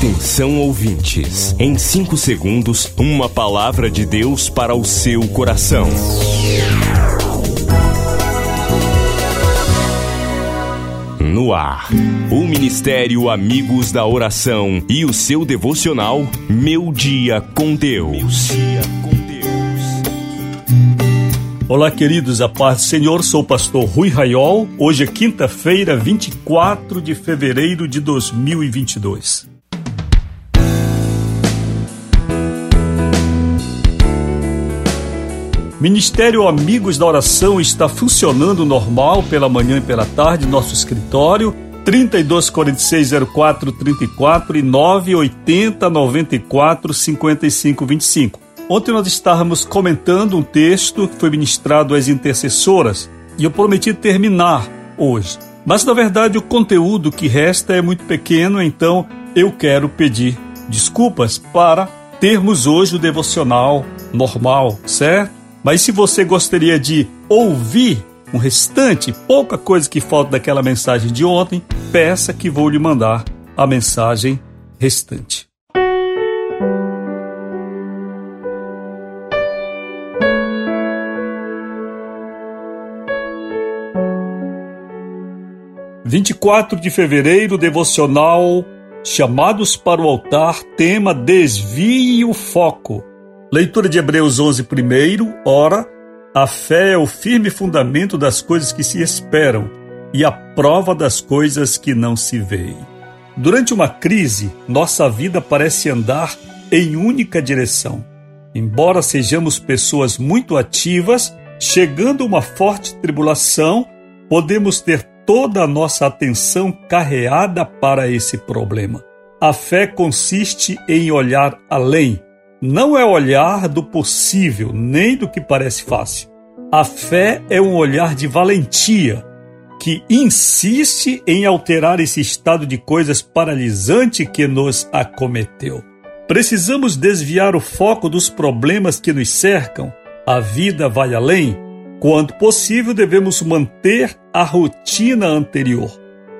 Atenção ouvintes, em 5 segundos, uma palavra de Deus para o seu coração. No ar, o Ministério Amigos da Oração e o seu devocional Meu Dia com Deus. Olá, queridos, a paz do Senhor, sou o pastor Rui Raiol. Hoje é quinta-feira, 24 de fevereiro de 2022. Ministério Amigos da Oração está funcionando normal pela manhã e pela tarde, nosso escritório 32 46 04 34 e 980 94 55 25. Ontem nós estávamos comentando um texto que foi ministrado às intercessoras e eu prometi terminar hoje. Mas na verdade o conteúdo que resta é muito pequeno, então eu quero pedir desculpas para termos hoje o devocional normal, certo? Mas se você gostaria de ouvir um restante, pouca coisa que falta daquela mensagem de ontem, peça que vou lhe mandar a mensagem restante. Vinte e quatro de fevereiro, devocional Chamados para o altar, tema Desvie o foco. Leitura de Hebreus 11, primeiro, ora, a fé é o firme fundamento das coisas que se esperam e a prova das coisas que não se veem. Durante uma crise, nossa vida parece andar em única direção. Embora sejamos pessoas muito ativas, chegando uma forte tribulação, podemos ter toda a nossa atenção carreada para esse problema. A fé consiste em olhar além não é olhar do possível, nem do que parece fácil. A fé é um olhar de valentia que insiste em alterar esse estado de coisas paralisante que nos acometeu. Precisamos desviar o foco dos problemas que nos cercam. A vida vai além. Quanto possível, devemos manter a rotina anterior.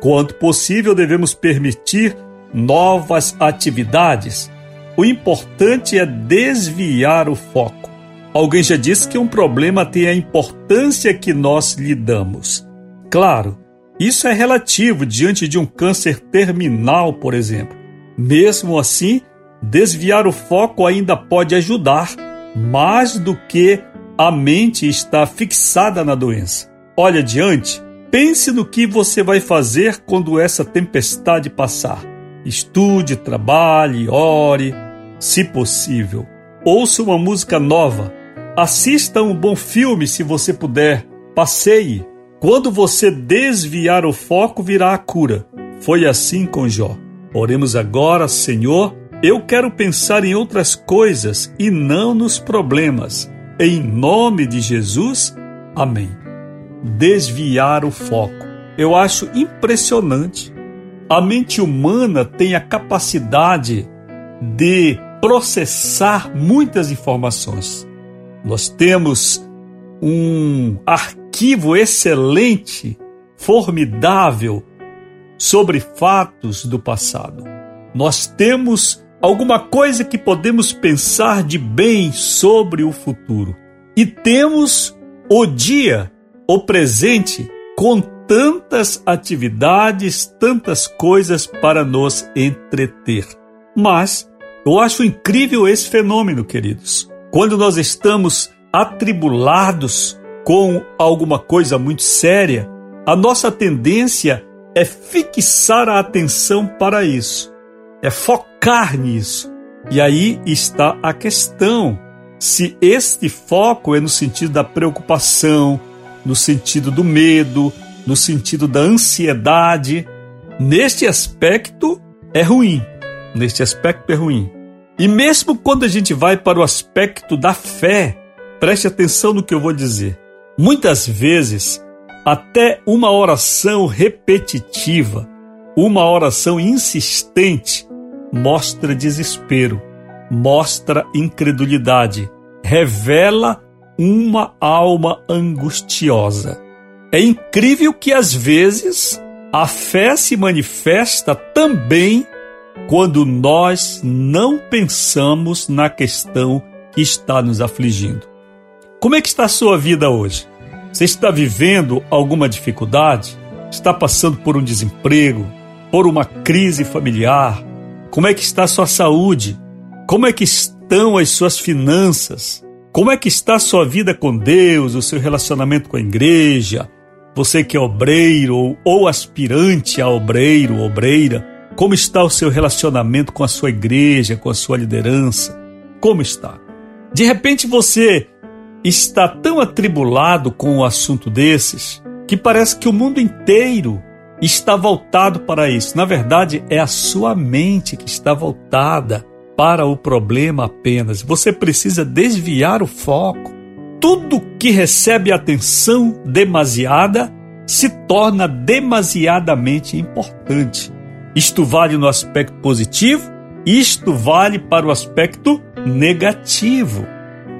Quanto possível, devemos permitir novas atividades o importante é desviar o foco. Alguém já disse que um problema tem a importância que nós lhe damos. Claro, isso é relativo diante de um câncer terminal, por exemplo. Mesmo assim, desviar o foco ainda pode ajudar, mais do que a mente está fixada na doença. Olhe adiante, pense no que você vai fazer quando essa tempestade passar. Estude, trabalhe, ore, se possível. Ouça uma música nova. Assista um bom filme se você puder. Passeie. Quando você desviar o foco, virá a cura. Foi assim com Jó. Oremos agora, Senhor. Eu quero pensar em outras coisas e não nos problemas. Em nome de Jesus, amém. Desviar o foco. Eu acho impressionante. A mente humana tem a capacidade de processar muitas informações. Nós temos um arquivo excelente, formidável, sobre fatos do passado. Nós temos alguma coisa que podemos pensar de bem sobre o futuro. E temos o dia, o presente, com tantas atividades, tantas coisas para nos entreter. Mas eu acho incrível esse fenômeno, queridos. Quando nós estamos atribulados com alguma coisa muito séria, a nossa tendência é fixar a atenção para isso, é focar nisso. E aí está a questão: se este foco é no sentido da preocupação, no sentido do medo, no sentido da ansiedade, neste aspecto é ruim. Neste aspecto é ruim. E mesmo quando a gente vai para o aspecto da fé, preste atenção no que eu vou dizer. Muitas vezes, até uma oração repetitiva, uma oração insistente, mostra desespero, mostra incredulidade, revela uma alma angustiosa. É incrível que às vezes a fé se manifesta também quando nós não pensamos na questão que está nos afligindo. Como é que está a sua vida hoje? Você está vivendo alguma dificuldade? Está passando por um desemprego? Por uma crise familiar? Como é que está a sua saúde? Como é que estão as suas finanças? Como é que está a sua vida com Deus, o seu relacionamento com a igreja? Você que é obreiro ou aspirante a obreiro, obreira, como está o seu relacionamento com a sua igreja, com a sua liderança? Como está? De repente você está tão atribulado com o assunto desses que parece que o mundo inteiro está voltado para isso. Na verdade, é a sua mente que está voltada para o problema apenas. Você precisa desviar o foco. Tudo que recebe atenção demasiada se torna demasiadamente importante. Isto vale no aspecto positivo, isto vale para o aspecto negativo,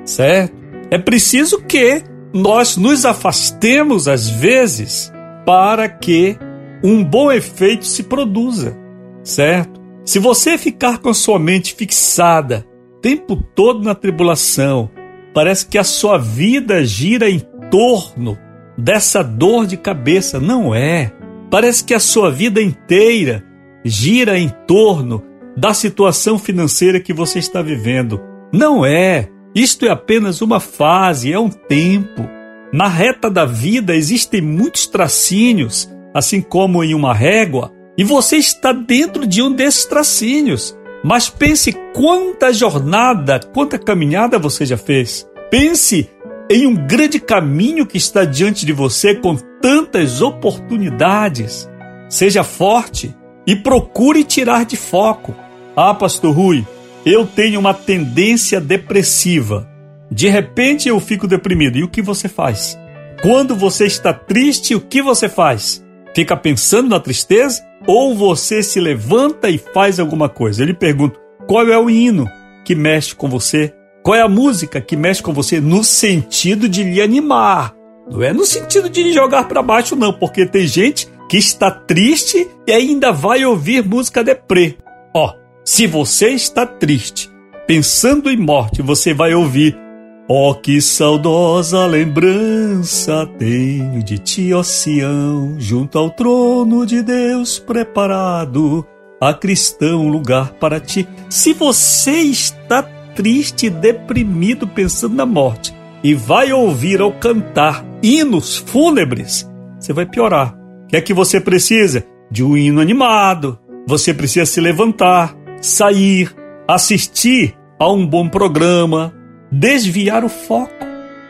certo? É preciso que nós nos afastemos às vezes para que um bom efeito se produza, certo? Se você ficar com a sua mente fixada o tempo todo na tribulação, parece que a sua vida gira em torno dessa dor de cabeça. Não é. Parece que a sua vida inteira gira em torno da situação financeira que você está vivendo. Não é. Isto é apenas uma fase, é um tempo. Na reta da vida existem muitos tracinhos, assim como em uma régua, e você está dentro de um desses tracinhos. Mas pense quanta jornada, quanta caminhada você já fez. Pense em um grande caminho que está diante de você com tantas oportunidades. Seja forte, e procure tirar de foco. Ah, Pastor Rui, eu tenho uma tendência depressiva. De repente eu fico deprimido. E o que você faz? Quando você está triste, o que você faz? Fica pensando na tristeza? Ou você se levanta e faz alguma coisa? Eu lhe pergunto: qual é o hino que mexe com você? Qual é a música que mexe com você no sentido de lhe animar? Não é no sentido de lhe jogar para baixo, não, porque tem gente que está triste e ainda vai ouvir música deprê. Ó, se você está triste, pensando em morte, você vai ouvir Ó oh, que saudosa lembrança tenho de ti, ó junto ao trono de Deus preparado, a cristão lugar para ti. Se você está triste deprimido pensando na morte e vai ouvir ou cantar hinos fúnebres, você vai piorar. O que é que você precisa? De um hino animado. Você precisa se levantar, sair, assistir a um bom programa, desviar o foco.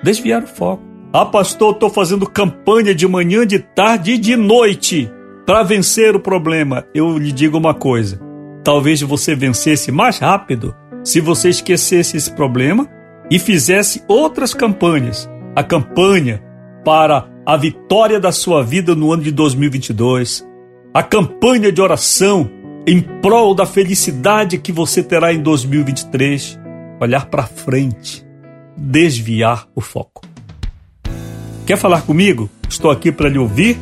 Desviar o foco. Ah, pastor, estou fazendo campanha de manhã, de tarde e de noite para vencer o problema. Eu lhe digo uma coisa: talvez você vencesse mais rápido se você esquecesse esse problema e fizesse outras campanhas. A campanha para a vitória da sua vida no ano de 2022, a campanha de oração em prol da felicidade que você terá em 2023, olhar para frente, desviar o foco. Quer falar comigo? Estou aqui para lhe ouvir.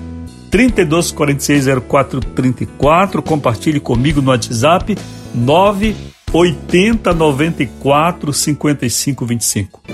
32 46 04 34. Compartilhe comigo no WhatsApp 980 94 55 25.